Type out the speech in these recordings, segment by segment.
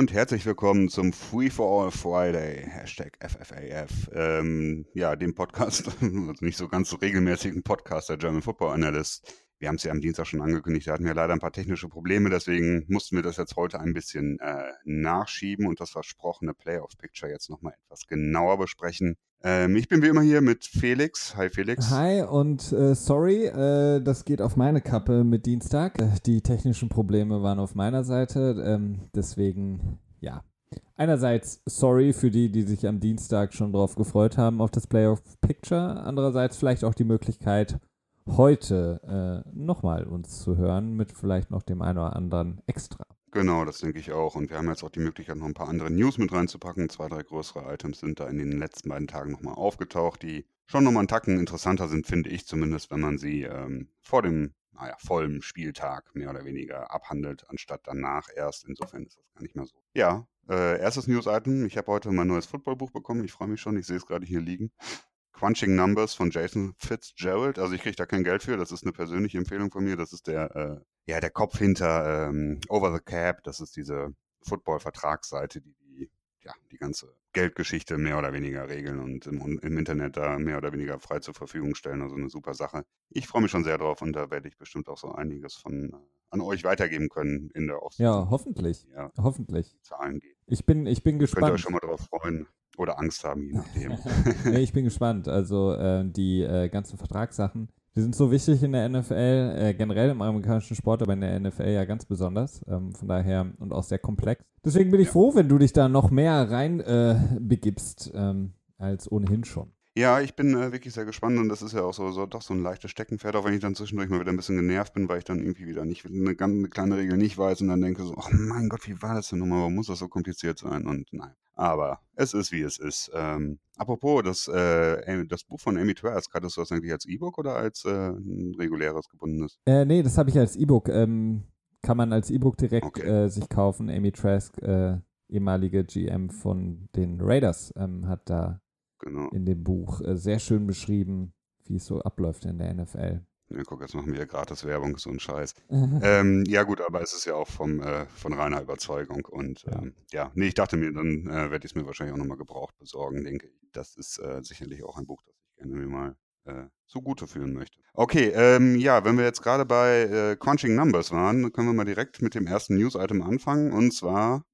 und herzlich willkommen zum Free for All Friday, Hashtag FFAF. Ähm, ja, dem Podcast, also nicht so ganz so regelmäßigen Podcast der German Football Analyst. Wir haben es ja am Dienstag schon angekündigt, da hatten wir leider ein paar technische Probleme, deswegen mussten wir das jetzt heute ein bisschen äh, nachschieben und das versprochene Playoff-Picture jetzt nochmal etwas genauer besprechen. Ähm, ich bin wie immer hier mit Felix. Hi Felix. Hi und äh, sorry, äh, das geht auf meine Kappe mit Dienstag. Äh, die technischen Probleme waren auf meiner Seite, ähm, deswegen ja. Einerseits sorry für die, die sich am Dienstag schon drauf gefreut haben auf das Playoff Picture. Andererseits vielleicht auch die Möglichkeit, heute äh, nochmal uns zu hören mit vielleicht noch dem einen oder anderen Extra. Genau, das denke ich auch. Und wir haben jetzt auch die Möglichkeit, noch ein paar andere News mit reinzupacken. Zwei, drei größere Items sind da in den letzten beiden Tagen nochmal aufgetaucht, die schon nochmal einen Tacken interessanter sind, finde ich zumindest, wenn man sie ähm, vor dem, naja, vollen Spieltag mehr oder weniger abhandelt, anstatt danach erst. Insofern ist das gar nicht mehr so. Ja, äh, erstes News-Item. Ich habe heute mein neues Footballbuch bekommen. Ich freue mich schon. Ich sehe es gerade hier liegen. Crunching Numbers von Jason Fitzgerald. Also ich kriege da kein Geld für, das ist eine persönliche Empfehlung von mir. Das ist der, äh, ja, der Kopf hinter ähm, Over the Cap. Das ist diese Football-Vertragsseite, die, die ja, die ganze Geldgeschichte mehr oder weniger regeln und im, im, Internet da mehr oder weniger frei zur Verfügung stellen. Also eine super Sache. Ich freue mich schon sehr drauf und da werde ich bestimmt auch so einiges von äh, an euch weitergeben können in der Offseason. Ja, hoffentlich. Ja, hoffentlich. Zahlen geht. Ich bin, ich bin gespannt. Könnt ihr euch schon mal drauf freuen oder Angst haben, je nachdem. nee, ich bin gespannt. Also äh, die äh, ganzen Vertragssachen, die sind so wichtig in der NFL, äh, generell im amerikanischen Sport, aber in der NFL ja ganz besonders. Ähm, von daher und auch sehr komplex. Deswegen bin ich ja. froh, wenn du dich da noch mehr rein äh, begibst ähm, als ohnehin schon. Ja, ich bin äh, wirklich sehr gespannt und das ist ja auch so, so doch so ein leichtes Steckenpferd, auch wenn ich dann zwischendurch mal wieder ein bisschen genervt bin, weil ich dann irgendwie wieder nicht eine, ganz, eine kleine Regel nicht weiß und dann denke so, oh mein Gott, wie war das denn nochmal? Warum muss das so kompliziert sein? Und nein. Aber es ist, wie es ist. Ähm, apropos, das, äh, das Buch von Amy Trask, hattest du das eigentlich als E-Book oder als äh, ein reguläres gebundenes? Äh, nee, das habe ich als E-Book. Ähm, kann man als E-Book direkt okay. äh, sich kaufen. Amy Trask, äh, ehemalige GM von den Raiders, ähm, hat da genau. in dem Buch äh, sehr schön beschrieben, wie es so abläuft in der NFL. Ja, guck, jetzt machen wir ja gratis Werbung, so ein Scheiß. ähm, ja, gut, aber es ist ja auch vom, äh, von reiner Überzeugung. Und ja, ähm, ja nee, ich dachte mir, dann äh, werde ich es mir wahrscheinlich auch nochmal gebraucht besorgen, denke ich. Das ist äh, sicherlich auch ein Buch, das ich gerne mir mal äh, zugute führen möchte. Okay, ähm, ja, wenn wir jetzt gerade bei äh, Crunching Numbers waren, können wir mal direkt mit dem ersten News-Item anfangen. Und zwar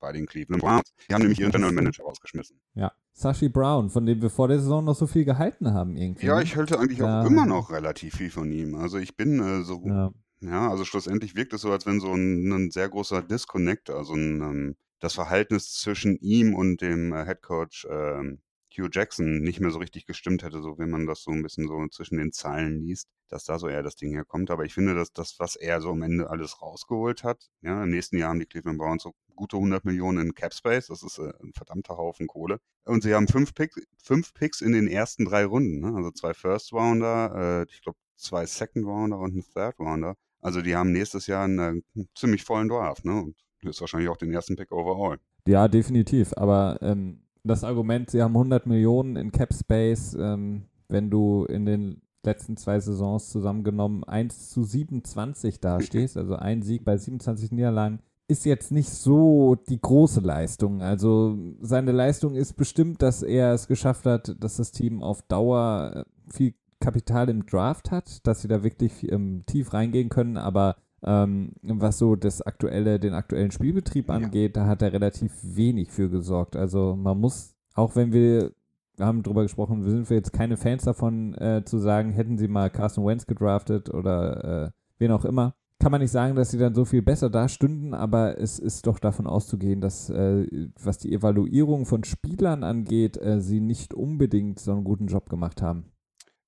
bei den Cleveland Browns. Die haben nämlich ihren General Manager rausgeschmissen. Ja. Sashi Brown, von dem wir vor der Saison noch so viel gehalten haben irgendwie. Ja, ne? ich halte eigentlich ja. auch immer noch relativ viel von ihm. Also ich bin äh, so, ja. ja. also schlussendlich wirkt es so, als wenn so ein, ein sehr großer Disconnect, also ein, ähm, das Verhältnis zwischen ihm und dem äh, Head Coach ähm, Hugh Jackson nicht mehr so richtig gestimmt hätte, so wenn man das so ein bisschen so zwischen den Zeilen liest, dass da so eher das Ding herkommt. Aber ich finde, dass das, was er so am Ende alles rausgeholt hat, ja, im nächsten Jahr haben die Cleveland Browns so gute 100 Millionen in Cap Space, das ist äh, ein verdammter Haufen Kohle. Und sie haben fünf, Pick, fünf Picks in den ersten drei Runden, ne? also zwei First Rounder, äh, ich glaube zwei Second Rounder und einen Third Rounder. Also die haben nächstes Jahr einen, einen äh, ziemlich vollen Draft, ne? Und ist wahrscheinlich auch den ersten Pick overall. Ja, definitiv. Aber ähm, das Argument, sie haben 100 Millionen in Cap Space, ähm, wenn du in den letzten zwei Saisons zusammengenommen 1 zu 27 dastehst, also ein Sieg bei 27 Niederlagen, ist jetzt nicht so die große Leistung. Also seine Leistung ist bestimmt, dass er es geschafft hat, dass das Team auf Dauer äh, viel Kapital im Draft hat, dass sie da wirklich ähm, tief reingehen können, aber ähm, was so das aktuelle, den aktuellen Spielbetrieb angeht, ja. da hat er relativ wenig für gesorgt. Also man muss, auch wenn wir, wir haben drüber gesprochen, wir sind wir jetzt keine Fans davon äh, zu sagen, hätten sie mal Carson Wentz gedraftet oder äh, wen auch immer, kann man nicht sagen, dass sie dann so viel besser dastünden, aber es ist doch davon auszugehen, dass äh, was die Evaluierung von Spielern angeht, äh, sie nicht unbedingt so einen guten Job gemacht haben.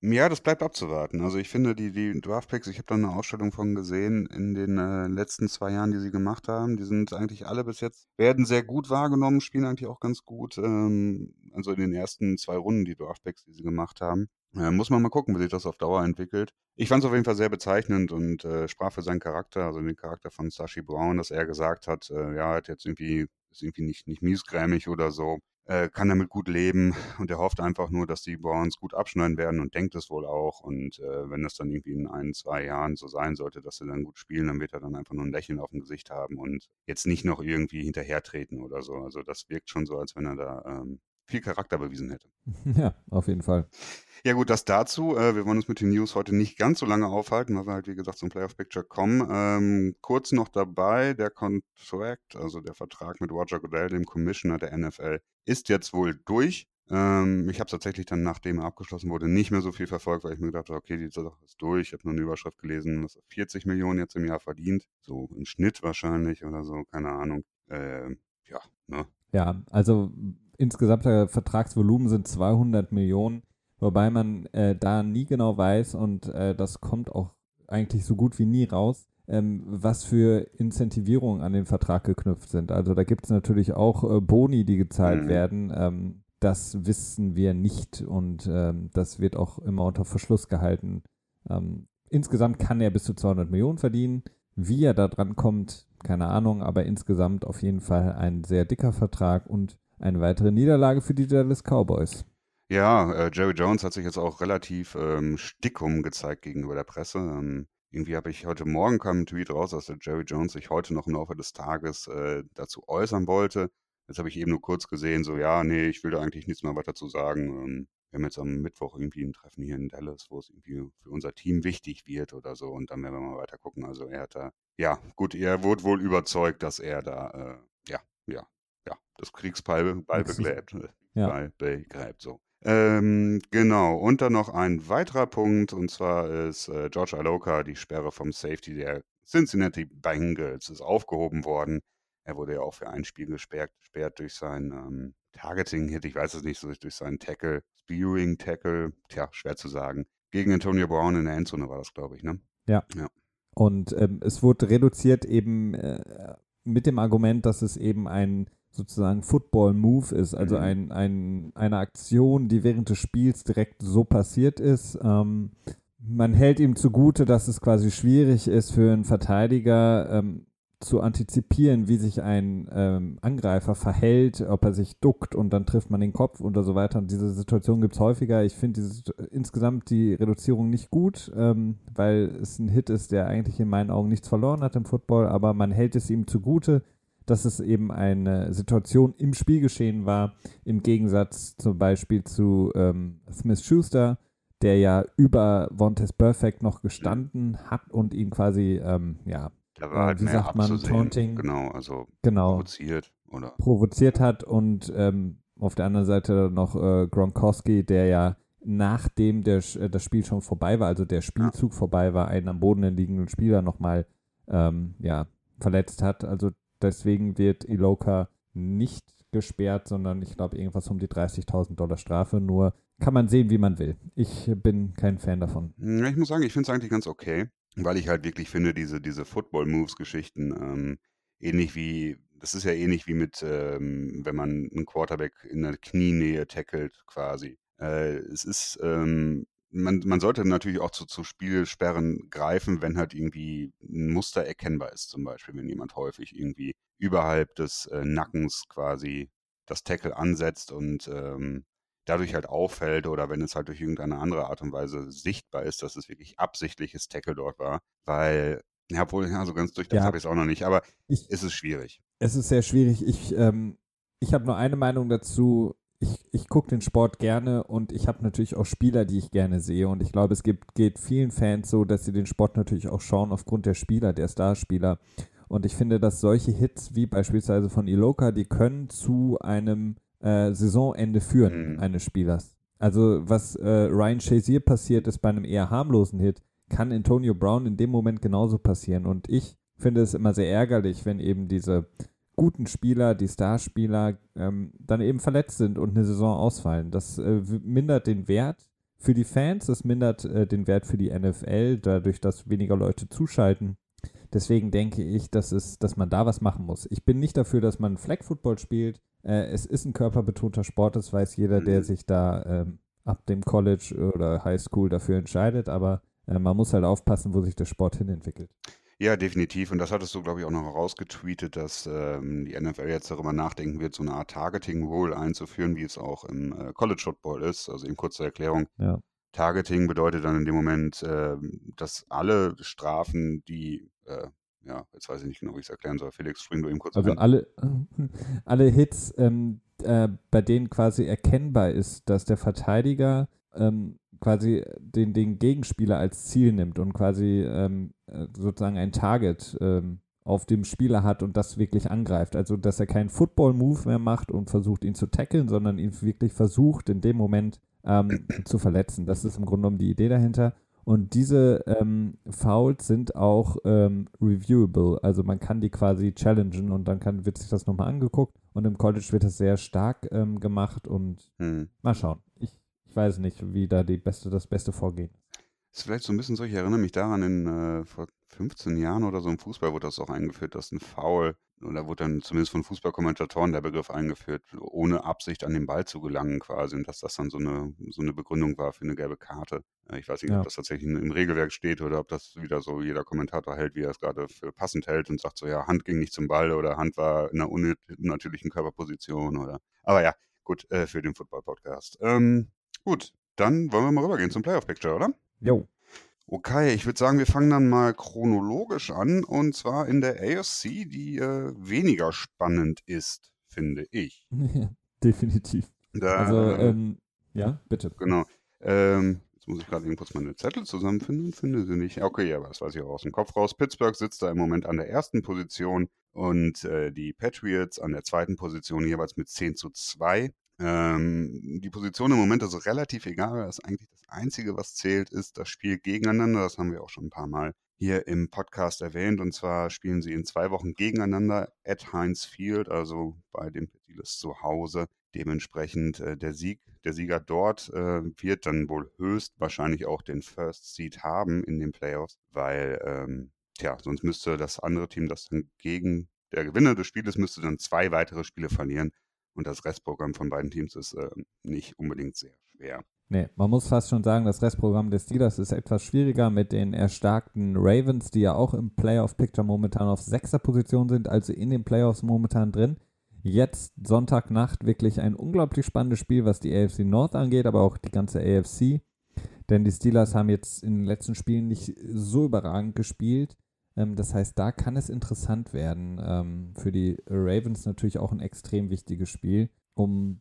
Ja, das bleibt abzuwarten. Also ich finde, die, die Draftpicks, ich habe da eine Ausstellung von gesehen in den äh, letzten zwei Jahren, die sie gemacht haben. Die sind eigentlich alle bis jetzt, werden sehr gut wahrgenommen, spielen eigentlich auch ganz gut. Ähm, also in den ersten zwei Runden, die Draftpicks, die sie gemacht haben. Äh, muss man mal gucken, wie sich das auf Dauer entwickelt. Ich fand es auf jeden Fall sehr bezeichnend und äh, sprach für seinen Charakter, also den Charakter von Sashi Brown, dass er gesagt hat, äh, ja, hat jetzt irgendwie, ist irgendwie nicht, nicht miesgrämig oder so. äh, kann damit gut leben und er hofft einfach nur, dass die Browns gut abschneiden werden und denkt es wohl auch. Und äh, wenn das dann irgendwie in ein, zwei Jahren so sein sollte, dass sie dann gut spielen, dann wird er dann einfach nur ein Lächeln auf dem Gesicht haben und jetzt nicht noch irgendwie hinterhertreten oder so. Also das wirkt schon so, als wenn er da ähm, viel Charakter bewiesen hätte. Ja, auf jeden Fall. Ja gut, das dazu. Äh, wir wollen uns mit den News heute nicht ganz so lange aufhalten, weil wir halt, wie gesagt, zum Playoff-Picture kommen. Ähm, kurz noch dabei, der Contract, also der Vertrag mit Roger Goodell, dem Commissioner der NFL, ist jetzt wohl durch. Ähm, ich habe es tatsächlich dann, nachdem er abgeschlossen wurde, nicht mehr so viel verfolgt, weil ich mir gedacht habe, okay, die Sache ist durch. Ich habe nur eine Überschrift gelesen, dass er 40 Millionen jetzt im Jahr verdient. So im Schnitt wahrscheinlich oder so, keine Ahnung. Ähm, ja, ne? Ja, also insgesamt der Vertragsvolumen sind 200 Millionen, wobei man äh, da nie genau weiß und äh, das kommt auch eigentlich so gut wie nie raus, ähm, was für Incentivierungen an den Vertrag geknüpft sind. Also da gibt es natürlich auch äh, Boni, die gezahlt mhm. werden. Ähm, das wissen wir nicht und ähm, das wird auch immer unter Verschluss gehalten. Ähm, insgesamt kann er bis zu 200 Millionen verdienen. Wie er da dran kommt, keine Ahnung, aber insgesamt auf jeden Fall ein sehr dicker Vertrag und eine weitere Niederlage für die Dallas Cowboys. Ja, äh, Jerry Jones hat sich jetzt auch relativ ähm, stickum gezeigt gegenüber der Presse. Ähm, irgendwie habe ich heute Morgen kam ein Tweet raus, dass der Jerry Jones sich heute noch im Laufe des Tages äh, dazu äußern wollte. Jetzt habe ich eben nur kurz gesehen, so ja, nee, ich will da eigentlich nichts mehr weiter zu sagen. Ähm, wir haben jetzt am Mittwoch irgendwie ein Treffen hier in Dallas, wo es irgendwie für unser Team wichtig wird oder so und dann werden wir mal weiter gucken. Also er hat da, ja, gut, er wurde wohl überzeugt, dass er da, äh, ja, ja, ja, das Kriegsball begräbt, ja. begräbt, so. Ähm, genau, und dann noch ein weiterer Punkt, und zwar ist äh, George Aloka, die Sperre vom Safety der Cincinnati Bengals, ist aufgehoben worden. Er wurde ja auch für ein Spiel gesperrt, gesperrt durch sein ähm, Targeting-Hit, ich weiß es nicht, so durch seinen Tackle, Spearing-Tackle, tja, schwer zu sagen. Gegen Antonio Brown in der Endzone war das, glaube ich, ne? Ja. ja. Und ähm, es wurde reduziert eben äh, mit dem Argument, dass es eben ein sozusagen Football-Move ist, also mhm. ein, ein, eine Aktion, die während des Spiels direkt so passiert ist. Ähm, man hält ihm zugute, dass es quasi schwierig ist für einen Verteidiger ähm, zu antizipieren, wie sich ein ähm, Angreifer verhält, ob er sich duckt und dann trifft man den Kopf und so weiter. Und diese Situation gibt es häufiger. Ich finde insgesamt die Reduzierung nicht gut, ähm, weil es ein Hit ist, der eigentlich in meinen Augen nichts verloren hat im Football, aber man hält es ihm zugute dass es eben eine Situation im Spielgeschehen war, im Gegensatz zum Beispiel zu ähm, Smith Schuster, der ja über Vontes Perfect noch gestanden hat und ihn quasi, ähm, ja, da war halt wie sagt man, Taunting, genau, also genau, provoziert oder provoziert hat und ähm, auf der anderen Seite noch äh, Gronkowski, der ja nachdem der, äh, das Spiel schon vorbei war, also der Spielzug ja. vorbei war, einen am Boden liegenden Spieler nochmal ähm, ja, verletzt hat. Also Deswegen wird Iloka nicht gesperrt, sondern ich glaube irgendwas um die 30.000 Dollar Strafe. Nur kann man sehen, wie man will. Ich bin kein Fan davon. Ich muss sagen, ich finde es eigentlich ganz okay, weil ich halt wirklich finde, diese, diese Football-Moves-Geschichten, ähm, ähnlich wie, das ist ja ähnlich wie mit, ähm, wenn man einen Quarterback in der Knienähe tackelt, quasi. Äh, es ist, ähm, man, man sollte natürlich auch zu, zu Spielsperren greifen, wenn halt irgendwie ein Muster erkennbar ist, zum Beispiel, wenn jemand häufig irgendwie überhalb des äh, Nackens quasi das Tackle ansetzt und ähm, dadurch halt auffällt oder wenn es halt durch irgendeine andere Art und Weise sichtbar ist, dass es wirklich absichtliches Tackle dort war, weil, ja, wohl, ja, so ganz durchdacht ja. habe ich es auch noch nicht, aber ich, es ist schwierig. Es ist sehr schwierig. Ich, ähm, ich habe nur eine Meinung dazu ich, ich gucke den Sport gerne und ich habe natürlich auch Spieler, die ich gerne sehe. Und ich glaube, es gibt, geht vielen Fans so, dass sie den Sport natürlich auch schauen aufgrund der Spieler, der Starspieler. Und ich finde, dass solche Hits wie beispielsweise von Iloka, die können zu einem äh, Saisonende führen, mhm. eines Spielers. Also was äh, Ryan Shazier passiert ist bei einem eher harmlosen Hit, kann Antonio Brown in dem Moment genauso passieren. Und ich finde es immer sehr ärgerlich, wenn eben diese guten Spieler, die Starspieler, ähm, dann eben verletzt sind und eine Saison ausfallen. Das äh, mindert den Wert für die Fans, das mindert äh, den Wert für die NFL, dadurch, dass weniger Leute zuschalten. Deswegen denke ich, dass, es, dass man da was machen muss. Ich bin nicht dafür, dass man Flag Football spielt. Äh, es ist ein körperbetonter Sport, das weiß jeder, der mhm. sich da ähm, ab dem College oder High School dafür entscheidet, aber äh, man muss halt aufpassen, wo sich der Sport hin entwickelt. Ja, definitiv. Und das hattest du, glaube ich, auch noch herausgetweetet, dass ähm, die NFL jetzt darüber nachdenken wird, so eine Art Targeting-Rule einzuführen, wie es auch im äh, College Football ist. Also in kurzer Erklärung. Ja. Targeting bedeutet dann in dem Moment, äh, dass alle Strafen, die, äh, ja, jetzt weiß ich nicht genau, wie ich es erklären soll. Felix, spring du eben kurz Also ein. alle, alle Hits, ähm, äh, bei denen quasi erkennbar ist, dass der Verteidiger ähm, quasi den, den Gegenspieler als Ziel nimmt und quasi ähm, äh, sozusagen ein Target ähm, auf dem Spieler hat und das wirklich angreift. Also, dass er keinen Football-Move mehr macht und versucht, ihn zu tackeln, sondern ihn wirklich versucht, in dem Moment ähm, zu verletzen. Das ist im Grunde genommen die Idee dahinter. Und diese ähm, Fouls sind auch ähm, reviewable. Also man kann die quasi challengen und dann kann, wird sich das nochmal angeguckt. Und im College wird das sehr stark gemacht und Hm. mal schauen. Ich, ich weiß nicht, wie da die beste, das beste Vorgehen ist. Ist vielleicht so ein bisschen so, ich erinnere mich daran, in äh, vor 15 Jahren oder so im Fußball wurde das auch eingeführt, dass ein Foul, oder wurde dann zumindest von Fußballkommentatoren der Begriff eingeführt, ohne Absicht an den Ball zu gelangen quasi und dass das dann so eine, so eine Begründung war für eine gelbe Karte. Äh, Ich weiß nicht, Ja. ob das tatsächlich im Regelwerk steht oder ob das wieder so jeder Kommentator hält, wie er es gerade für passend hält und sagt so, ja, Hand ging nicht zum Ball oder Hand war in einer unnat- unnatürlichen Körperposition oder. Aber ja, gut, äh, für den Football-Podcast. Ähm, gut, dann wollen wir mal rübergehen zum Playoff-Picture, oder? Jo. Okay, ich würde sagen, wir fangen dann mal chronologisch an und zwar in der AFC, die äh, weniger spannend ist, finde ich. Definitiv. Da, Also, äh, ähm, ja, bitte. genau. Ähm, jetzt muss ich gerade eben kurz meine Zettel zusammenfinden, finde sie nicht. Okay, ja, aber das weiß ich auch aus dem Kopf raus. Pittsburgh sitzt da im Moment an der ersten Position und äh, die Patriots an der zweiten Position jeweils mit 10 zu 2. Ähm, die Position im Moment ist relativ egal. Das ist eigentlich das Einzige, was zählt, ist das Spiel gegeneinander. Das haben wir auch schon ein paar Mal hier im Podcast erwähnt. Und zwar spielen sie in zwei Wochen gegeneinander at Heinz Field, also bei den Petiles zu Hause. Dementsprechend äh, der Sieg, der Sieger dort äh, wird dann wohl höchstwahrscheinlich auch den First Seed haben in den Playoffs, weil, ähm, tja, sonst müsste das andere Team, das dann gegen der Gewinner des Spieles, müsste dann zwei weitere Spiele verlieren. Und das Restprogramm von beiden Teams ist äh, nicht unbedingt sehr schwer. Nee, man muss fast schon sagen, das Restprogramm des Steelers ist etwas schwieriger mit den erstarkten Ravens, die ja auch im Playoff-Picture momentan auf sechster Position sind, also in den Playoffs momentan drin. Jetzt Sonntagnacht wirklich ein unglaublich spannendes Spiel, was die AFC North angeht, aber auch die ganze AFC. Denn die Steelers haben jetzt in den letzten Spielen nicht so überragend gespielt. Ähm, das heißt, da kann es interessant werden. Ähm, für die Ravens natürlich auch ein extrem wichtiges Spiel, um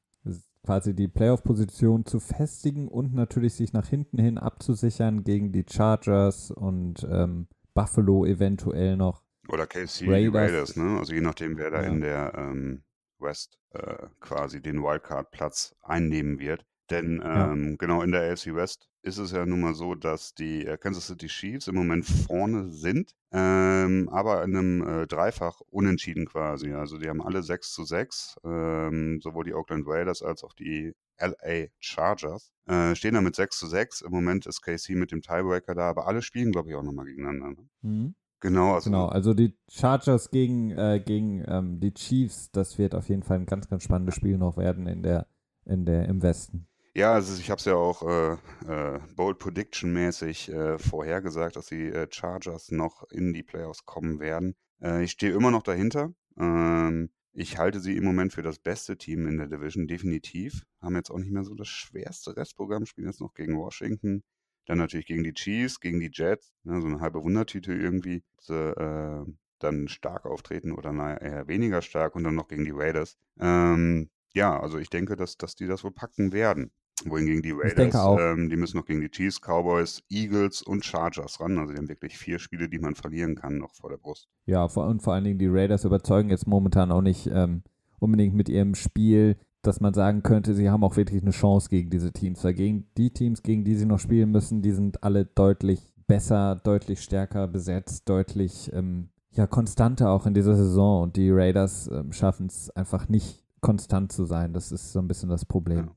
quasi die Playoff-Position zu festigen und natürlich sich nach hinten hin abzusichern gegen die Chargers und ähm, Buffalo eventuell noch. Oder KC Raiders. Raiders, ne? Also je nachdem, wer da Ja. in der ähm, West äh, quasi den Wildcard-Platz einnehmen wird. Denn Ja. ähm, genau in der AFC West ist es ja nun mal so, dass die äh, Kansas City Chiefs im Moment vorne sind, ähm, aber in einem äh, Dreifach unentschieden quasi. Also die haben alle 6 zu 6, ähm, sowohl die Oakland Raiders als auch die LA Chargers. Äh, stehen da mit 6 zu 6. Im Moment ist KC mit dem Tiebreaker da, aber alle spielen, glaube ich, auch nochmal gegeneinander. Ne? Mhm. Genau, also Genau, also die Chargers gegen, äh, gegen ähm, die Chiefs, das wird auf jeden Fall ein ganz, ganz spannendes Spiel noch werden in der, in der, im Westen. Ja, also ich habe es ja auch äh, äh, Bold Prediction mäßig äh, vorhergesagt, dass die äh, Chargers noch in die Playoffs kommen werden. Äh, ich stehe immer noch dahinter. Ähm, ich halte sie im Moment für das beste Team in der Division, definitiv. Haben jetzt auch nicht mehr so das schwerste Restprogramm, spielen jetzt noch gegen Washington. Dann natürlich gegen die Chiefs, gegen die Jets, ne, so eine halbe Wundertüte irgendwie. Sie äh, dann stark auftreten oder naja, eher weniger stark und dann noch gegen die Raiders. Ähm, ja, also ich denke, dass, dass die das wohl packen werden. Wohingegen die Raiders. Ähm, die müssen noch gegen die Chiefs, Cowboys, Eagles und Chargers ran. Also die haben wirklich vier Spiele, die man verlieren kann, noch vor der Brust. Ja, vor, und vor allen Dingen die Raiders überzeugen jetzt momentan auch nicht ähm, unbedingt mit ihrem Spiel, dass man sagen könnte, sie haben auch wirklich eine Chance gegen diese Teams. Weil gegen die Teams, gegen die sie noch spielen müssen, die sind alle deutlich besser, deutlich stärker besetzt, deutlich ähm, ja, konstanter auch in dieser Saison. Und die Raiders ähm, schaffen es einfach nicht konstant zu sein. Das ist so ein bisschen das Problem. Ja,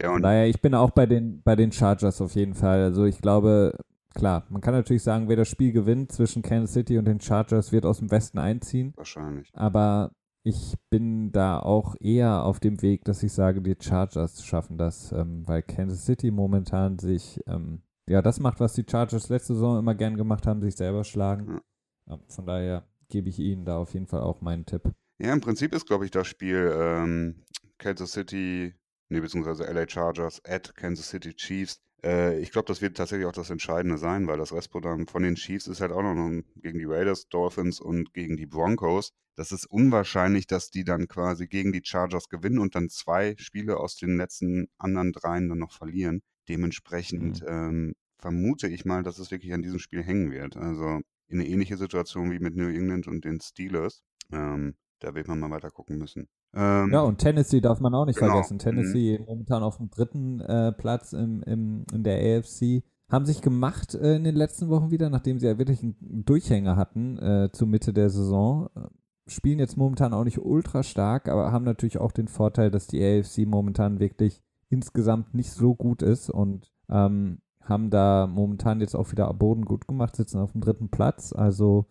Von und daher, ich bin auch bei den, bei den Chargers auf jeden Fall. Also ich glaube, klar, man kann natürlich sagen, wer das Spiel gewinnt zwischen Kansas City und den Chargers, wird aus dem Westen einziehen. wahrscheinlich. Aber ich bin da auch eher auf dem Weg, dass ich sage, die Chargers schaffen das, ähm, weil Kansas City momentan sich ähm, ja das macht, was die Chargers letzte Saison immer gern gemacht haben, sich selber schlagen. Ja. von daher gebe ich Ihnen da auf jeden Fall auch meinen Tipp. Ja, im Prinzip ist, glaube ich, das Spiel ähm, Kansas City, nee, beziehungsweise LA Chargers at Kansas City Chiefs. Äh, ich glaube, das wird tatsächlich auch das Entscheidende sein, weil das Restprogramm von den Chiefs ist halt auch noch gegen die Raiders, Dolphins und gegen die Broncos. Das ist unwahrscheinlich, dass die dann quasi gegen die Chargers gewinnen und dann zwei Spiele aus den letzten anderen dreien dann noch verlieren. Dementsprechend Mhm. ähm, vermute ich mal, dass es wirklich an diesem Spiel hängen wird. Also in eine ähnliche Situation wie mit New England und den Steelers. Ähm, da wird man mal weiter gucken müssen. Ähm, Ja, und Tennessee darf man auch nicht Genau. vergessen. Tennessee momentan auf dem dritten äh, Platz im, im, in der AFC. Haben sich gemacht äh, in den letzten Wochen wieder, nachdem sie ja wirklich einen Durchhänger hatten äh, zur Mitte der Saison. Äh, Spielen jetzt momentan auch nicht ultra stark, aber haben natürlich auch den Vorteil, dass die AFC momentan wirklich insgesamt nicht so gut ist und ähm, haben da momentan jetzt auch wieder Boden gut gemacht, sitzen auf dem dritten Platz. Also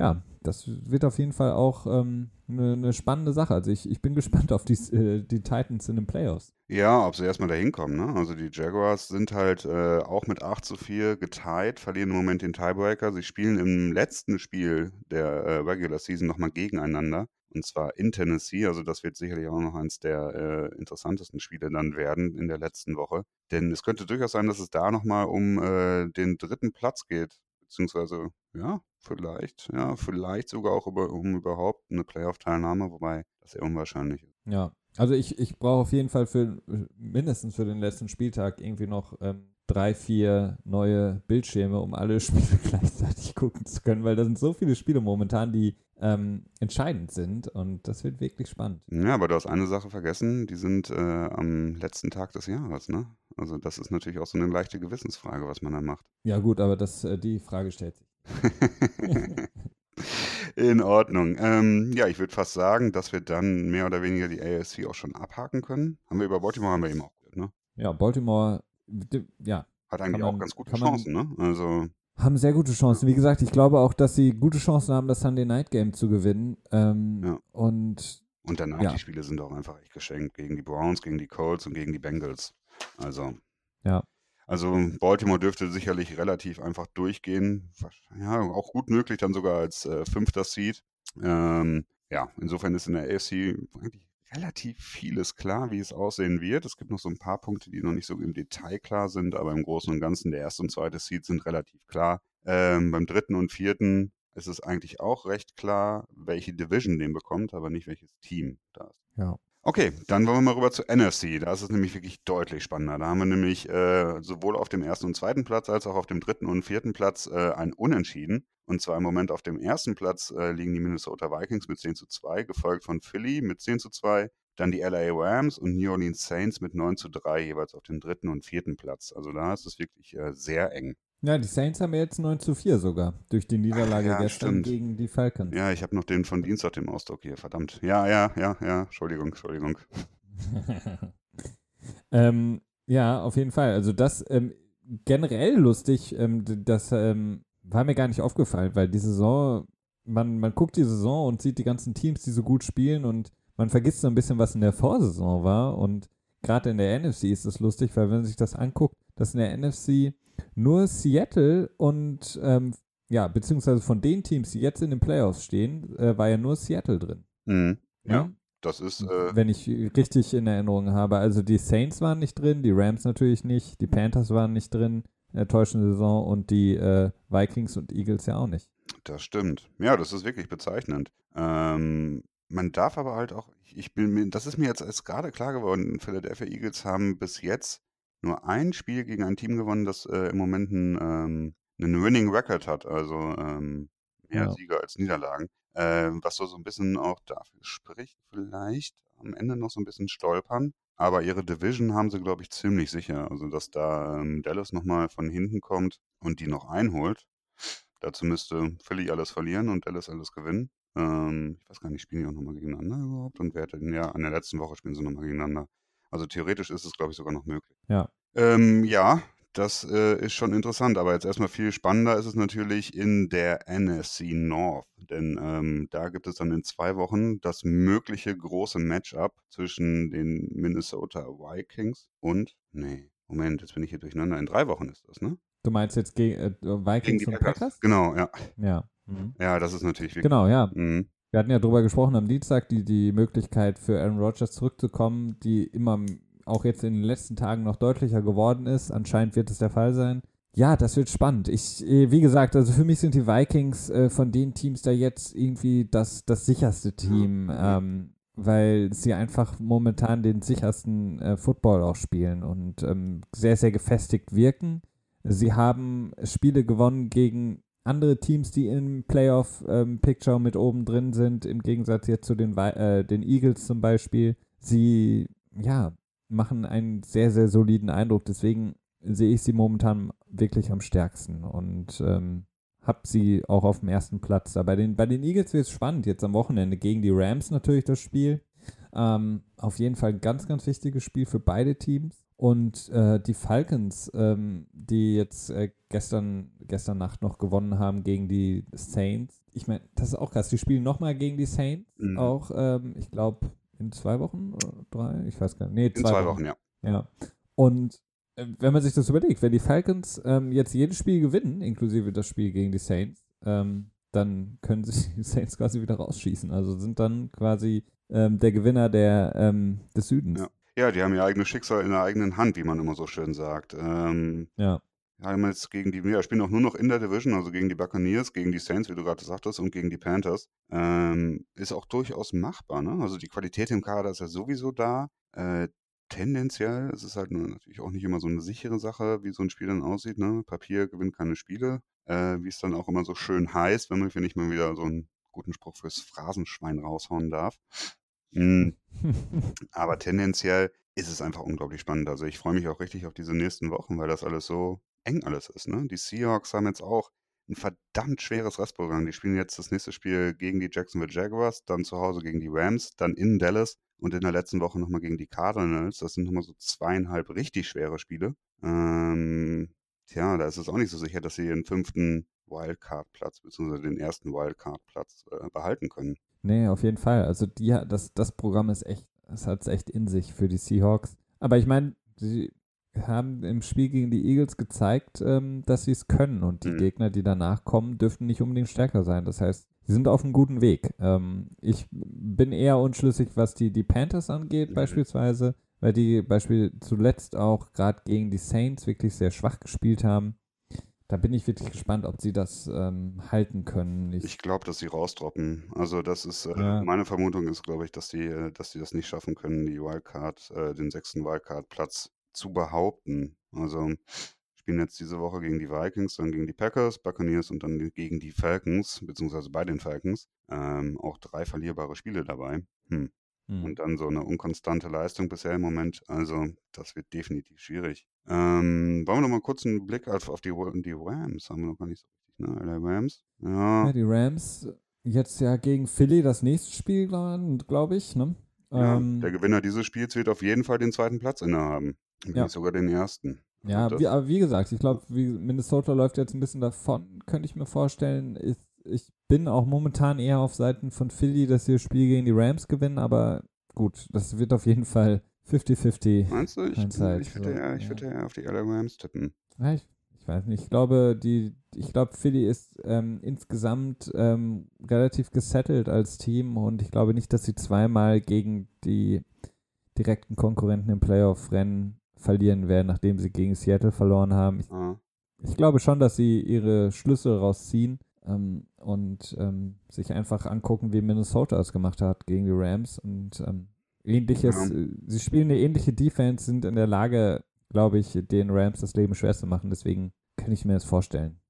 ja, das wird auf jeden Fall auch ähm, eine, eine spannende Sache. Also ich, ich bin gespannt auf die, äh, die Titans in den Playoffs. Ja, ob sie erstmal da hinkommen, ne? Also die Jaguars sind halt äh, auch mit 8 zu 4 geteilt, verlieren im Moment den Tiebreaker. Sie spielen im letzten Spiel der äh, Regular Season nochmal gegeneinander. Und zwar in Tennessee. Also das wird sicherlich auch noch eins der äh, interessantesten Spiele dann werden in der letzten Woche. Denn es könnte durchaus sein, dass es da nochmal um äh, den dritten Platz geht. Beziehungsweise, ja, vielleicht, ja, vielleicht sogar auch über, um überhaupt eine Playoff-Teilnahme, wobei das eher unwahrscheinlich ist. Ja, also ich, ich brauche auf jeden Fall für mindestens für den letzten Spieltag irgendwie noch ähm, drei, vier neue Bildschirme, um alle Spiele gleichzeitig gucken zu können, weil da sind so viele Spiele momentan, die ähm, entscheidend sind und das wird wirklich spannend. Ja, aber du hast eine Sache vergessen, die sind äh, am letzten Tag des Jahres, ne? Also das ist natürlich auch so eine leichte Gewissensfrage, was man da macht. Ja gut, aber das, äh, die Frage stellt sich. In Ordnung. Ähm, ja, ich würde fast sagen, dass wir dann mehr oder weniger die AFC auch schon abhaken können. Haben wir über Baltimore haben wir eben auch gehört, ne? Ja, Baltimore, ja, Hat eigentlich Kann auch man- ganz gute kann man- Chancen, ne? Also, haben sehr gute Chancen. Wie gesagt, ich glaube auch, dass sie gute Chancen haben, das Sunday Night Game zu gewinnen. Ähm, Ja. Und und danach, Ja. die Spiele sind auch einfach echt geschenkt gegen die Browns, gegen die Colts und gegen die Bengals. Also, ja, Also Baltimore dürfte sicherlich relativ einfach durchgehen. Ja, auch gut möglich, dann sogar als äh, fünfter Seed. Ähm, ja, insofern ist in der AFC eigentlich relativ vieles klar, wie es aussehen wird. Es gibt noch so ein paar Punkte, die noch nicht so im Detail klar sind, aber im Großen und Ganzen der erste und zweite Seed sind relativ klar. Ähm, beim dritten und vierten ist es eigentlich auch recht klar, welche Division den bekommt, aber nicht welches Team da ist. ja. Okay, dann wollen wir mal rüber zu NFC. Da ist es nämlich wirklich deutlich spannender. Da haben wir nämlich äh, sowohl auf dem ersten und zweiten Platz als auch auf dem dritten und vierten Platz äh, ein Unentschieden. Und zwar im Moment auf dem ersten Platz äh, liegen die Minnesota Vikings mit 10 zu 2, gefolgt von Philly mit 10 zu 2, dann die LA Rams und New Orleans Saints mit 9 zu 3 jeweils auf dem dritten und vierten Platz. Also da ist es wirklich äh, sehr eng. Ja, die Saints haben jetzt 9 zu 4 sogar, durch die Niederlage ja, gestern stimmt. gegen die Falcons. Ja, ich habe noch den von Dienstag im Ausdruck hier, verdammt. Ja, ja, ja, ja, Entschuldigung, Entschuldigung. ähm, ja, auf jeden Fall. Also das ähm, generell lustig, ähm, d- das ähm, war mir gar nicht aufgefallen, weil die Saison, man, man guckt die Saison und sieht die ganzen Teams, die so gut spielen und man vergisst so ein bisschen, was in der Vorsaison war und gerade in der NFC ist es lustig, weil wenn man sich das anguckt, dass in der NFC nur Seattle und ähm, ja, beziehungsweise von den Teams, die jetzt in den Playoffs stehen, äh, war ja nur Seattle drin. Mhm. Ja, das ist äh, wenn ich richtig in Erinnerung habe. Also die Saints waren nicht drin, die Rams natürlich nicht, die Panthers waren nicht drin, in der täuschenden Saison und die äh, Vikings und Eagles ja auch nicht. Das stimmt. Ja, das ist wirklich bezeichnend. Ähm, man darf aber halt auch, ich, bin mir, das ist mir jetzt erst gerade klar geworden, Philadelphia Eagles haben bis jetzt nur ein Spiel gegen ein Team gewonnen, das äh, im Moment einen, ähm, einen Winning Record hat, also ähm, mehr Ja. Siege als Niederlagen. Ähm, was so, so ein bisschen auch dafür spricht, vielleicht am Ende noch so ein bisschen stolpern. Aber ihre Division haben sie, glaube ich, ziemlich sicher. Also, dass da ähm, Dallas nochmal von hinten kommt und die noch einholt. Dazu müsste Philly alles verlieren und Dallas alles gewinnen. Ähm, ich weiß gar nicht, spielen die auch nochmal gegeneinander überhaupt? Und wer hat denn, ja, an der letzten Woche spielen sie nochmal gegeneinander. Also theoretisch ist es, glaube ich, sogar noch möglich. Ja. Ähm, ja, das äh, ist schon interessant, aber jetzt erstmal viel spannender ist es natürlich in der NFC North, denn ähm, da gibt es dann in zwei Wochen das mögliche große Matchup zwischen den Minnesota Vikings und, nee, Moment, jetzt bin ich hier durcheinander. In drei Wochen ist das, ne? Du meinst jetzt gegen äh, Vikings Gegen die und Packers. Packers? Genau, ja. Ja. Mhm. Ja, das ist natürlich wirklich. Genau, ja. Mhm. Wir hatten ja drüber gesprochen am Dienstag, die, die Möglichkeit für Aaron Rodgers zurückzukommen, die immer auch jetzt in den letzten Tagen noch deutlicher geworden ist. Anscheinend wird es der Fall sein. Ja, das wird spannend. Ich, äh, wie gesagt, also für mich sind die Vikings äh, von den Teams da jetzt irgendwie das, das sicherste Team, ähm, weil sie einfach momentan den sichersten äh, Football auch spielen und ähm, sehr, sehr gefestigt wirken. Sie haben Spiele gewonnen gegen andere Teams, die im Playoff-Picture mit oben drin sind, im Gegensatz jetzt zu den, äh, den Eagles zum Beispiel. Sie, ja, machen einen sehr, sehr soliden Eindruck. Deswegen sehe ich sie momentan wirklich am stärksten und ähm, habe sie auch auf dem ersten Platz. Da bei den, bei den Eagles wird es spannend. Jetzt am Wochenende gegen die Rams natürlich das Spiel. Ähm, auf jeden Fall ein ganz, ganz wichtiges Spiel für beide Teams. Und äh, die Falcons, ähm, die jetzt äh, gestern, gestern Nacht noch gewonnen haben gegen die Saints. Ich meine, das ist auch krass. Die spielen nochmal gegen die Saints. Mhm. Auch, ähm, ich glaube, in zwei Wochen oder drei? Ich weiß gar nicht. Nee, In zwei Wochen, ja. ja. Und äh, wenn man sich das überlegt, wenn die Falcons ähm, jetzt jedes Spiel gewinnen, inklusive das Spiel gegen die Saints, ähm, dann können sich die Saints quasi wieder rausschießen. Also sind dann quasi ähm, der Gewinner der, ähm, des Südens. Ja. Ja, die haben ihr eigenes Schicksal in der eigenen Hand, wie man immer so schön sagt. Ähm, Ja. Haben jetzt gegen die, ja, spielen auch nur noch in der Division, also gegen die Buccaneers, gegen die Saints, wie du gerade sagtest, und gegen die Panthers. Ähm, ist auch durchaus machbar, ne? Also die Qualität im Kader ist ja sowieso da. Äh, tendenziell ist es halt natürlich auch nicht immer so eine sichere Sache, wie so ein Spiel dann aussieht, ne? Papier gewinnt keine Spiele, äh, wie es dann auch immer so schön heißt, wenn man, finde ich, mal wieder so einen guten Spruch fürs Phrasenschwein raushauen darf. Mm, aber tendenziell ist es einfach unglaublich spannend. Also ich freue mich auch richtig auf diese nächsten Wochen, weil das alles so eng alles ist. Ne? Die Seahawks haben jetzt auch ein verdammt schweres Restprogramm. Die spielen jetzt das nächste Spiel gegen die Jacksonville Jaguars, dann zu Hause gegen die Rams, dann in Dallas und in der letzten Woche nochmal gegen die Cardinals. Das sind nochmal so zweieinhalb richtig schwere Spiele. Ähm, tja, da ist es auch nicht so sicher, dass sie den fünften Wildcard-Platz bzw. den ersten Wildcard-Platz äh, behalten können. Nee, auf jeden Fall. Also die, das, das Programm ist echt, es hat es echt in sich für die Seahawks. Aber ich meine, sie haben im Spiel gegen die Eagles gezeigt, ähm, dass sie es können und die Mhm. Gegner, die danach kommen, dürften nicht unbedingt stärker sein. Das heißt, sie sind auf einem guten Weg. Ähm, ich bin eher unschlüssig, was die, die Panthers angeht, Mhm. beispielsweise, weil die Beispiel zuletzt auch gerade gegen die Saints wirklich sehr schwach gespielt haben. Da bin ich wirklich gespannt, ob sie das ähm, halten können. Ich glaube, dass sie rausdroppen. Also das ist, äh, Ja. meine Vermutung ist, glaube ich, dass die, äh, dass die das nicht schaffen können, die Wildcard, äh, den sechsten Wildcard-Platz zu behaupten. Also spielen jetzt diese Woche gegen die Vikings, dann gegen die Packers, Buccaneers und dann gegen die Falcons, beziehungsweise bei den Falcons. Ähm, auch drei verlierbare Spiele dabei. Hm. Hm. Und dann so eine unkonstante Leistung bisher im Moment. Also, das wird definitiv schwierig. Ähm, wollen wir noch mal kurz einen Blick auf, auf die, die Rams? Haben wir noch gar nicht so richtig, ne? LA Rams. Ja. Ja, die Rams jetzt ja gegen Philly das nächste Spiel, glaube ich. Ne? Ja, Ähm, der Gewinner dieses Spiels wird auf jeden Fall den zweiten Platz innehaben. Ja. sogar den ersten. ja, wie, aber wie gesagt, ich glaube, Minnesota läuft jetzt ein bisschen davon, könnte ich mir vorstellen. Ich, ich bin auch momentan eher auf Seiten von Philly, dass sie das Spiel gegen die Rams gewinnen, aber gut, das wird auf jeden Fall 50-50. Meinst du? Ich, Hindsight, ich würde so, eher, ich ja. würde eher auf die LA Rams tippen. Ja, ich, ich weiß nicht. Ich glaube, die, ich glaube, Philly ist ähm, insgesamt ähm, relativ gesettelt als Team und ich glaube nicht, dass sie zweimal gegen die direkten Konkurrenten im Playoff-Rennen verlieren werden, nachdem sie gegen Seattle verloren haben. Ich, Ah, ich glaube schon, dass sie ihre Schlüsse rausziehen ähm, und ähm, sich einfach angucken, wie Minnesota es gemacht hat gegen die Rams und ähm, ähnliches. Äh, Sie spielen eine ähnliche Defense, sind in der Lage, glaube ich, den Rams das Leben schwer zu machen. Deswegen kann ich mir das vorstellen.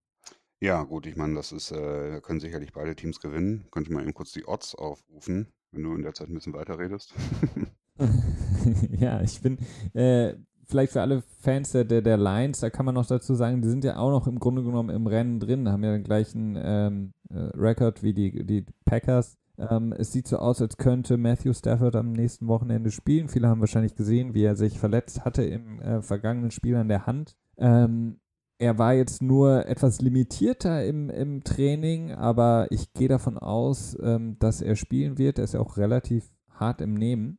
Ja, gut, ich meine, das ist, äh, da können sicherlich beide Teams gewinnen. Könnte mal eben kurz die Odds aufrufen, wenn du in der Zeit ein bisschen weiter redest. ja, ich bin äh, vielleicht für alle Fans der, der, der Lions, da kann man noch dazu sagen, die sind ja auch noch im Grunde genommen im Rennen drin, haben ja den gleichen ähm, äh, Rekord wie die, die Packers. Ähm, es sieht so aus, als könnte Matthew Stafford am nächsten Wochenende spielen. Viele haben wahrscheinlich gesehen, wie er sich verletzt hatte im äh, vergangenen Spiel an der Hand. Ähm, er war jetzt nur etwas limitierter im, im Training, aber ich gehe davon aus, ähm, dass er spielen wird. Er ist ja auch relativ hart im Nehmen.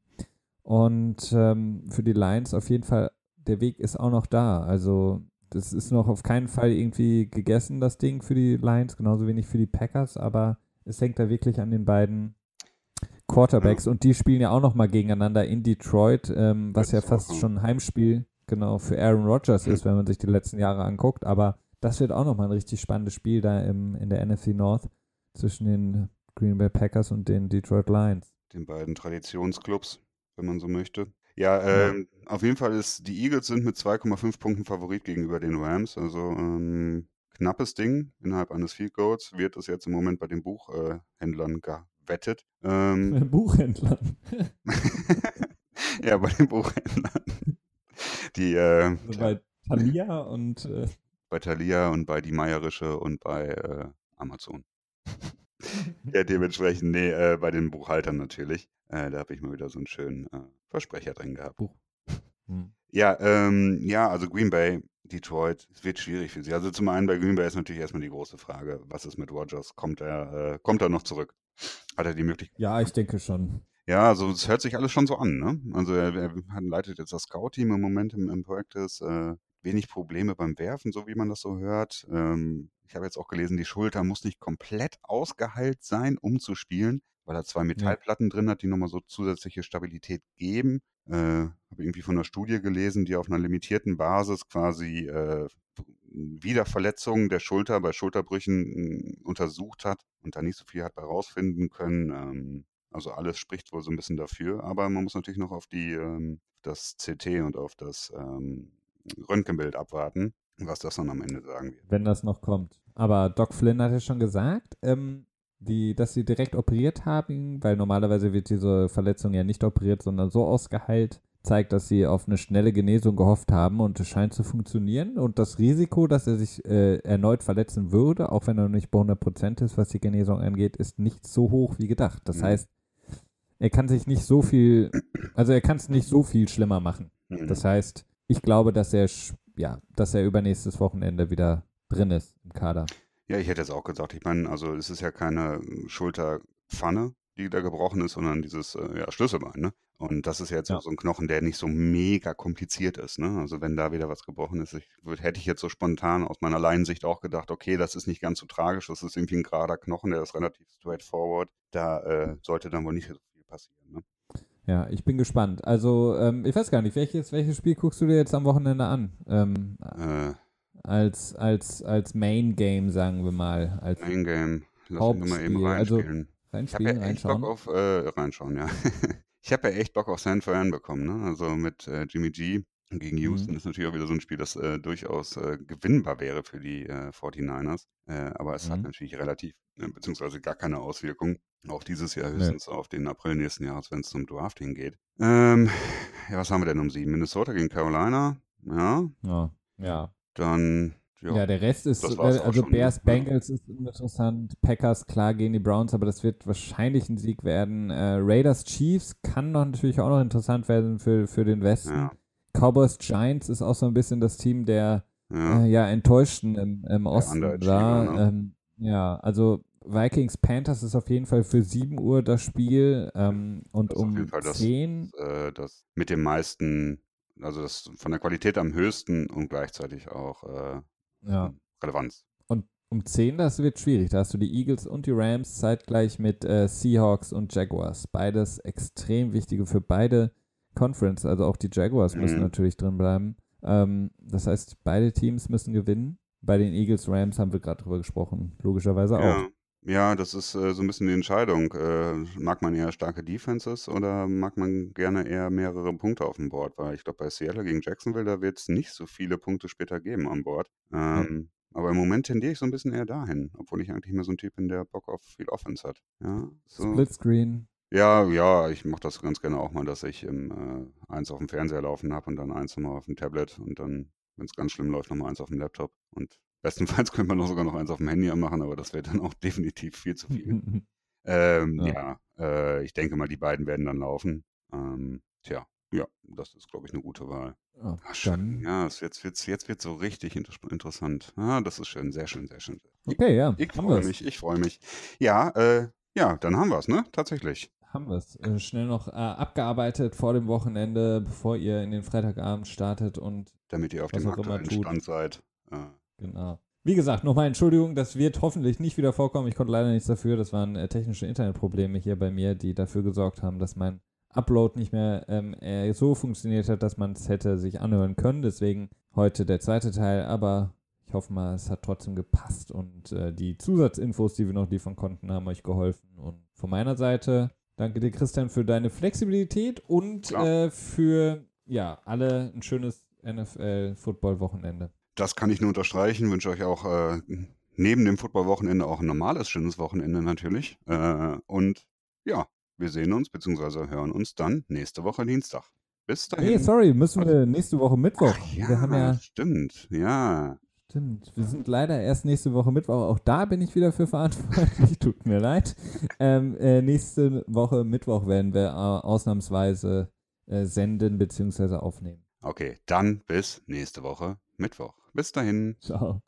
Und ähm, für die Lions auf jeden Fall der Weg ist auch noch da. Also das ist noch auf keinen Fall irgendwie gegessen, das Ding für die Lions, genauso wenig für die Packers, aber es hängt da wirklich an den beiden Quarterbacks und die spielen ja auch noch mal gegeneinander in Detroit, ähm, was ja fast schon ein Heimspiel genau für Aaron Rodgers ist, wenn man sich die letzten Jahre anguckt, aber das wird auch noch mal ein richtig spannendes Spiel da im, in der NFC North zwischen den Green Bay Packers und den Detroit Lions. Den beiden Traditionsclubs, wenn man so möchte. Ja, äh, ja. auf jeden Fall ist die Eagles sind mit 2,5 Punkten Favorit gegenüber den Rams. Also ähm, knappes Ding innerhalb eines Field Goals wird es jetzt im Moment bei den Buchhändlern äh, gewettet. Ähm, Buchhändlern. ja, bei den Buchhändlern. Die, äh, also bei Thalia und äh, bei Thalia und bei Die Meierische und bei äh, Amazon. ja, dementsprechend, nee, äh, bei den Buchhaltern natürlich. Äh, da habe ich mal wieder so einen schönen äh, Versprecher drin gehabt. Buch. Hm. Ja, ähm, ja, also Green Bay, Detroit, es wird schwierig für sie. Also zum einen bei Green Bay ist natürlich erstmal die große Frage, was ist mit Rogers? Kommt er, äh, kommt er noch zurück? Hat er die Möglichkeit? Ja, ich denke schon. Ja, also es hört sich alles schon so an, ne? Also er, er leitet jetzt das Scout-Team im Moment im, im Practice. Äh, wenig Probleme beim Werfen, so wie man das so hört. Ähm, ich habe jetzt auch gelesen, die Schulter muss nicht komplett ausgeheilt sein, um zu spielen, weil er zwei Metallplatten ja. drin hat, die nochmal so zusätzliche Stabilität geben. Äh, habe irgendwie von einer Studie gelesen, die auf einer limitierten Basis quasi äh, Wiederverletzungen der Schulter bei Schulterbrüchen hm, untersucht hat und da nicht so viel hat herausfinden können. Ähm, also alles spricht wohl so ein bisschen dafür, aber man muss natürlich noch auf die ähm, das CT und auf das ähm, Röntgenbild abwarten, was das dann am Ende sagen wird. Wenn das noch kommt. Aber Doc Flynn hat ja schon gesagt, ähm, die, dass sie direkt operiert haben, weil normalerweise wird diese Verletzung ja nicht operiert, sondern so ausgeheilt, zeigt, dass sie auf eine schnelle Genesung gehofft haben und es scheint zu funktionieren. Und das Risiko, dass er sich äh, erneut verletzen würde, auch wenn er noch nicht bei 100% ist, was die Genesung angeht, ist nicht so hoch wie gedacht. Das mhm. heißt, er kann sich nicht so viel, also er kann es nicht so viel schlimmer machen. Mhm. Das heißt, ich glaube, dass er, ja, dass er übernächstes Wochenende wieder drin ist im Kader. Ja, ich hätte es auch gesagt. Ich meine, also es ist ja keine Schulterpfanne, die da gebrochen ist, sondern dieses äh, ja, Schlüsselbein. Ne? Und das ist jetzt ja. so ein Knochen, der nicht so mega kompliziert ist. Ne? Also wenn da wieder was gebrochen ist, ich, hätte ich jetzt so spontan aus meiner Laiensicht auch gedacht, okay, das ist nicht ganz so tragisch, das ist irgendwie ein gerader Knochen, der ist relativ straightforward. Da äh, sollte dann wohl nicht so viel passieren. Ne? Ja, ich bin gespannt. Also, ähm, ich weiß gar nicht, welches, welches Spiel guckst du dir jetzt am Wochenende an? Ähm, äh. Als, als, als Main Game, sagen wir mal. Als Main Game. Lass mich mal eben reinspielen. Also, reinspielen, ich ja reinschauen. Bock auf, äh, reinschauen, ja. ich habe ja echt Bock auf San Fran bekommen, ne? Also mit äh, Jimmy G gegen Houston mhm. ist natürlich auch wieder so ein Spiel, das äh, durchaus äh, gewinnbar wäre für die äh, 49ers. Äh, aber es mhm. hat natürlich relativ, äh, beziehungsweise gar keine Auswirkung. Auch dieses Jahr höchstens nee. auf den April nächsten Jahres, wenn es zum Drafting geht. Ähm, ja, was haben wir denn um sieben? Minnesota gegen Carolina. Ja. Ja. ja. Dann ja, ja, der Rest ist, äh, also Bears, ne? Bengals ist interessant, Packers klar gegen die Browns, aber das wird wahrscheinlich ein Sieg werden. Äh, Raiders, Chiefs kann noch natürlich auch noch interessant werden für, für den Westen. Ja. Cowboys, Giants ist auch so ein bisschen das Team der ja, äh, ja Enttäuschten im, im Osten da. Ne? Ähm, ja, also Vikings Panthers ist auf jeden Fall für 7 Uhr das Spiel ähm, und um auf jeden Fall 10. Das, äh, das mit dem meisten, also das von der Qualität am höchsten und gleichzeitig auch äh, ja. Relevanz. Und um 10, das wird schwierig. Da hast du die Eagles und die Rams zeitgleich mit äh, Seahawks und Jaguars. Beides extrem wichtige für beide Conference. Also auch die Jaguars mhm. müssen natürlich drin bleiben. Ähm, das heißt, beide Teams müssen gewinnen. Bei den Eagles Rams haben wir gerade drüber gesprochen. Logischerweise auch. Ja, das ist äh, so ein bisschen die Entscheidung. Äh, mag man eher starke Defenses oder mag man gerne eher mehrere Punkte auf dem Board? Weil ich glaube, bei Seattle gegen Jacksonville, da wird es nicht so viele Punkte später geben an Bord. Ähm, hm. Aber im Moment tendiere ich so ein bisschen eher dahin, obwohl ich eigentlich mehr so ein Typ bin, der Bock auf viel Offense hat. Ja, so. Split Screen. Ja, ja, ich mache das ganz gerne auch mal, dass ich im, äh, eins auf dem Fernseher laufen habe und dann eins nochmal auf dem Tablet und dann, wenn es ganz schlimm läuft, nochmal eins auf dem Laptop. Und Bestenfalls könnte man noch sogar noch eins auf dem Handy machen, aber das wäre dann auch definitiv viel zu viel. ähm, ja, ja äh, ich denke mal, die beiden werden dann laufen. Ähm, tja, ja, das ist, glaube ich, eine gute Wahl. Oh, Ach, schön. Ja, es, jetzt wird jetzt wird's so richtig inter interessant. Ah, das ist schön, sehr schön, sehr schön. Okay, ja. Ich freue mich, ich freue mich. Ja, äh, ja, dann haben wir es, ne? Tatsächlich. haben wir es. Äh, schnell noch äh, abgearbeitet vor dem Wochenende, bevor ihr in den Freitagabend startet und. Damit ihr auf dem aktuellen Stand seid. Genau. Wie gesagt, nochmal Entschuldigung, das wird hoffentlich nicht wieder vorkommen. Ich konnte leider nichts dafür. Das waren äh, technische Internetprobleme hier bei mir, die dafür gesorgt haben, dass mein Upload nicht mehr ähm, äh, so funktioniert hat, dass man es hätte sich anhören können. Deswegen heute der zweite Teil, aber ich hoffe mal, es hat trotzdem gepasst und äh, die Zusatzinfos, die wir noch liefern konnten, haben euch geholfen. Und von meiner Seite danke dir, Christian, für deine Flexibilität und äh, für ja alle ein schönes NFL-Football-Wochenende. Das kann ich nur unterstreichen. Wünsche euch auch äh, neben dem Football-Wochenende auch ein normales, schönes Wochenende natürlich. Äh, und ja, wir sehen uns bzw. hören uns dann nächste Woche Dienstag. Bis dahin. Nee, sorry, müssen wir nächste Woche Mittwoch. Ach, ja, wir haben ja, stimmt, ja. Stimmt, wir sind leider erst nächste Woche Mittwoch. Auch da bin ich wieder für verantwortlich. Tut mir leid. Ähm, äh, nächste Woche Mittwoch werden wir äh, ausnahmsweise äh, senden bzw. aufnehmen. Okay, dann bis nächste Woche Mittwoch. Bis dahin. Ciao.